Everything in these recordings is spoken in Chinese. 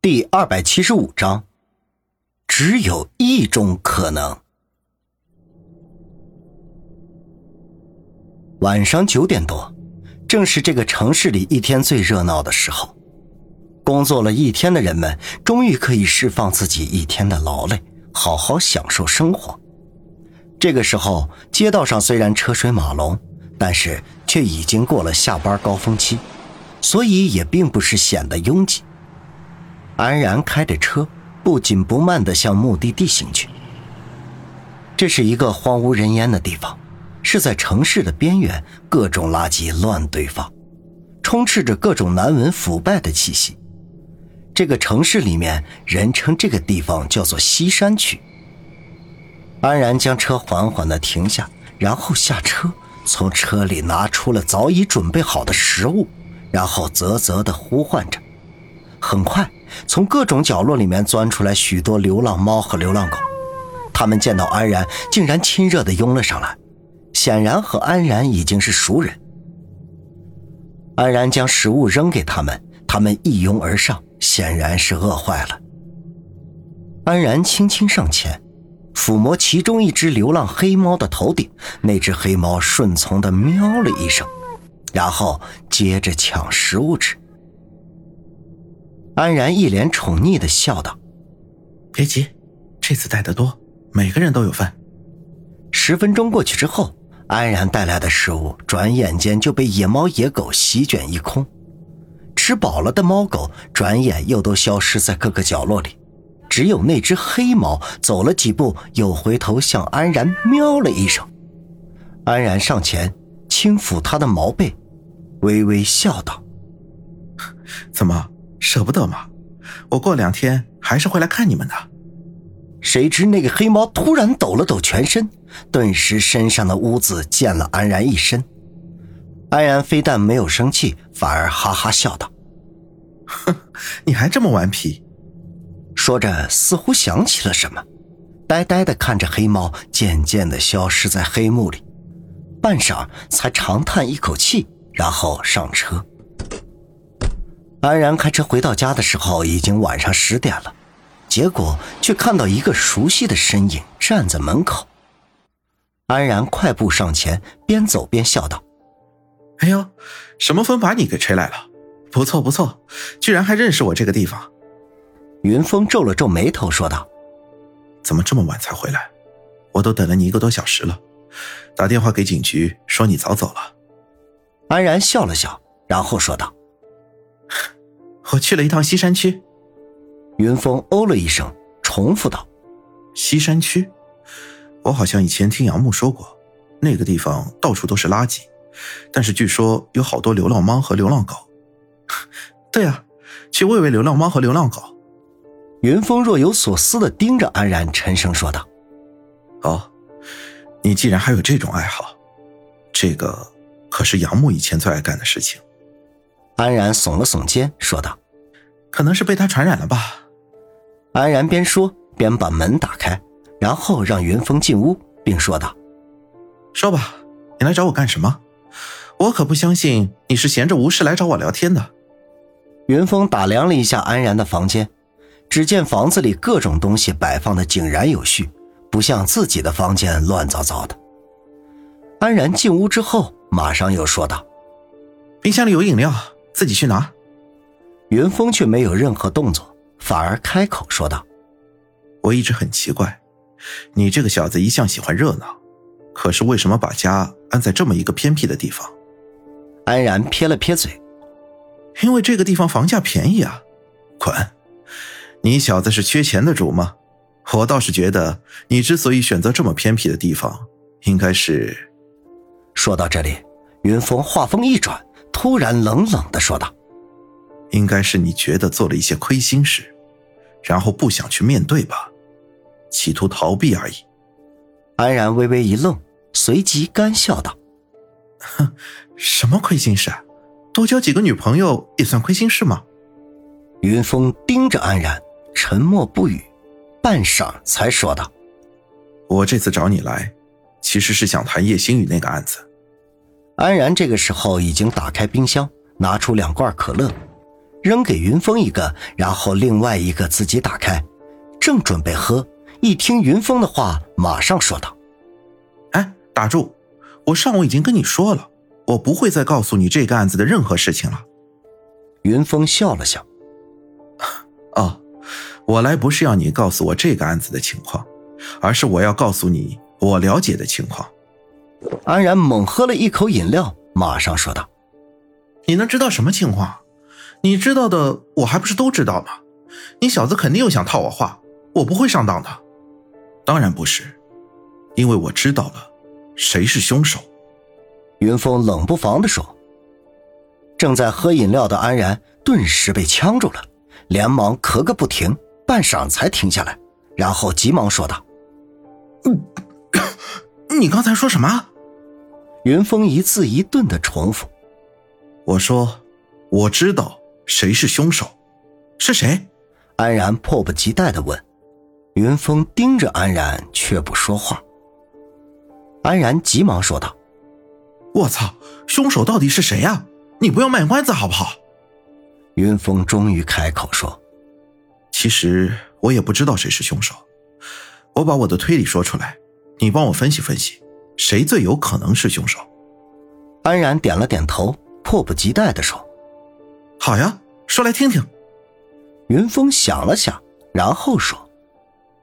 第二百七十五章，只有一种可能。晚上九点多，正是这个城市里一天最热闹的时候。工作了一天的人们，终于可以释放自己一天的劳累，好好享受生活。这个时候，街道上虽然车水马龙，但是却已经过了下班高峰期，所以也并不是显得拥挤。安然开着车，不紧不慢地向目的地行去。这是一个荒无人烟的地方，是在城市的边缘，各种垃圾乱堆放，充斥着各种难闻腐败的气息。这个城市里面，人称这个地方叫做西山区。安然将车缓缓地停下，然后下车，从车里拿出了早已准备好的食物，然后啧啧地呼唤着。很快，从各种角落里面钻出来许多流浪猫和流浪狗，他们见到安然，竟然亲热地拥了上来，显然和安然已经是熟人。安然将食物扔给他们，他们一拥而上，显然是饿坏了。安然轻轻上前，抚摸其中一只流浪黑猫的头顶，那只黑猫顺从地喵了一声，然后接着抢食物吃。安然一脸宠溺的笑道：“别急，这次带的多，每个人都有份。”十分钟过去之后，安然带来的食物转眼间就被野猫野狗席卷一空。吃饱了的猫狗转眼又都消失在各个角落里，只有那只黑猫走了几步，又回头向安然喵了一声。安然上前轻抚它的毛背，微微笑道：“怎么？”舍不得嘛？我过两天还是会来看你们的。谁知那个黑猫突然抖了抖全身，顿时身上的污渍溅了安然一身。安然非但没有生气，反而哈哈笑道：“哼，你还这么顽皮。”说着，似乎想起了什么，呆呆的看着黑猫渐渐的消失在黑幕里，半晌才长叹一口气，然后上车。安然开车回到家的时候，已经晚上十点了，结果却看到一个熟悉的身影站在门口。安然快步上前，边走边笑道：“哎呦，什么风把你给吹来了？不错不错，居然还认识我这个地方。”云峰皱了皱眉头，说道：“怎么这么晚才回来？我都等了你一个多小时了，打电话给警局说你早走了。”安然笑了笑，然后说道。我去了一趟西山区，云峰哦了一声，重复道：“西山区，我好像以前听杨木说过，那个地方到处都是垃圾，但是据说有好多流浪猫和流浪狗。对啊，去喂喂流浪猫和流浪狗。”云峰若有所思的盯着安然，沉声说道：“哦，你既然还有这种爱好，这个可是杨木以前最爱干的事情。”安然耸了耸肩，说道：“可能是被他传染了吧。”安然边说边把门打开，然后让云峰进屋，并说道：“说吧，你来找我干什么？我可不相信你是闲着无事来找我聊天的。”云峰打量了一下安然的房间，只见房子里各种东西摆放的井然有序，不像自己的房间乱糟糟的。安然进屋之后，马上又说道：“冰箱里有饮料。”自己去拿，云峰却没有任何动作，反而开口说道：“我一直很奇怪，你这个小子一向喜欢热闹，可是为什么把家安在这么一个偏僻的地方？”安然撇了撇嘴：“因为这个地方房价便宜啊。”滚！你小子是缺钱的主吗？我倒是觉得你之所以选择这么偏僻的地方，应该是……说到这里，云峰话锋一转。突然冷冷的说道：“应该是你觉得做了一些亏心事，然后不想去面对吧，企图逃避而已。”安然微微一愣，随即干笑道：“哼，什么亏心事？多交几个女朋友也算亏心事吗？”云峰盯着安然，沉默不语，半晌才说道：“我这次找你来，其实是想谈叶星宇那个案子。”安然这个时候已经打开冰箱，拿出两罐可乐，扔给云峰一个，然后另外一个自己打开，正准备喝，一听云峰的话，马上说道：“哎，打住！我上午已经跟你说了，我不会再告诉你这个案子的任何事情了。”云峰笑了笑：“哦，我来不是要你告诉我这个案子的情况，而是我要告诉你我了解的情况。”安然猛喝了一口饮料，马上说道：“你能知道什么情况？你知道的，我还不是都知道吗？你小子肯定又想套我话，我不会上当的。当然不是，因为我知道了谁是凶手。”云峰冷不防地说。正在喝饮料的安然顿时被呛住了，连忙咳个不停，半晌才停下来，然后急忙说道：“嗯。”你刚才说什么？云峰一字一顿的重复。我说，我知道谁是凶手，是谁？安然迫不及待的问。云峰盯着安然，却不说话。安然急忙说道：“我操，凶手到底是谁呀？你不要卖关子好不好？”云峰终于开口说：“其实我也不知道谁是凶手，我把我的推理说出来。”你帮我分析分析，谁最有可能是凶手？安然点了点头，迫不及待的说：“好呀，说来听听。”云峰想了想，然后说：“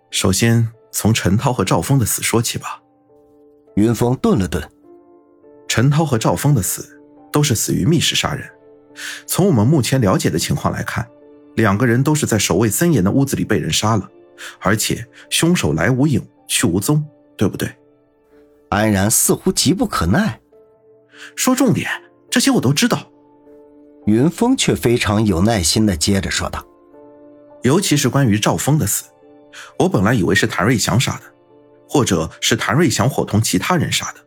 首先从陈涛和赵峰的死说起吧。”云峰顿了顿，陈涛和赵峰的死都是死于密室杀人。从我们目前了解的情况来看，两个人都是在守卫森严的屋子里被人杀了，而且凶手来无影去无踪。对不对？安然似乎急不可耐，说重点，这些我都知道。云峰却非常有耐心的接着说道：“尤其是关于赵峰的死，我本来以为是谭瑞祥杀的，或者是谭瑞祥伙同其他人杀的。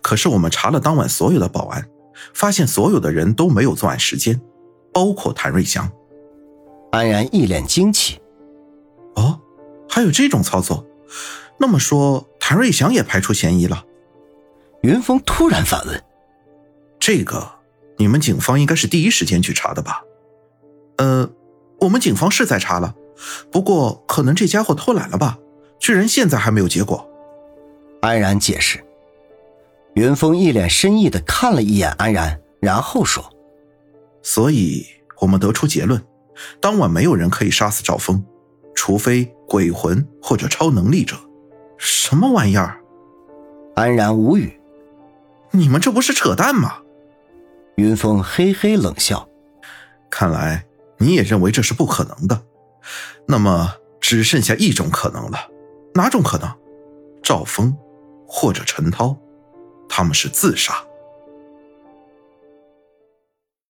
可是我们查了当晚所有的保安，发现所有的人都没有作案时间，包括谭瑞祥。”安然一脸惊奇：“哦，还有这种操作？那么说？”谭瑞祥也排除嫌疑了。云峰突然反问：“这个，你们警方应该是第一时间去查的吧？”“呃，我们警方是在查了，不过可能这家伙偷懒了吧？居然现在还没有结果。”安然解释。云峰一脸深意的看了一眼安然，然后说：“所以我们得出结论，当晚没有人可以杀死赵峰，除非鬼魂或者超能力者。”什么玩意儿？安然无语。你们这不是扯淡吗？云峰嘿嘿冷笑。看来你也认为这是不可能的。那么只剩下一种可能了。哪种可能？赵峰，或者陈涛，他们是自杀。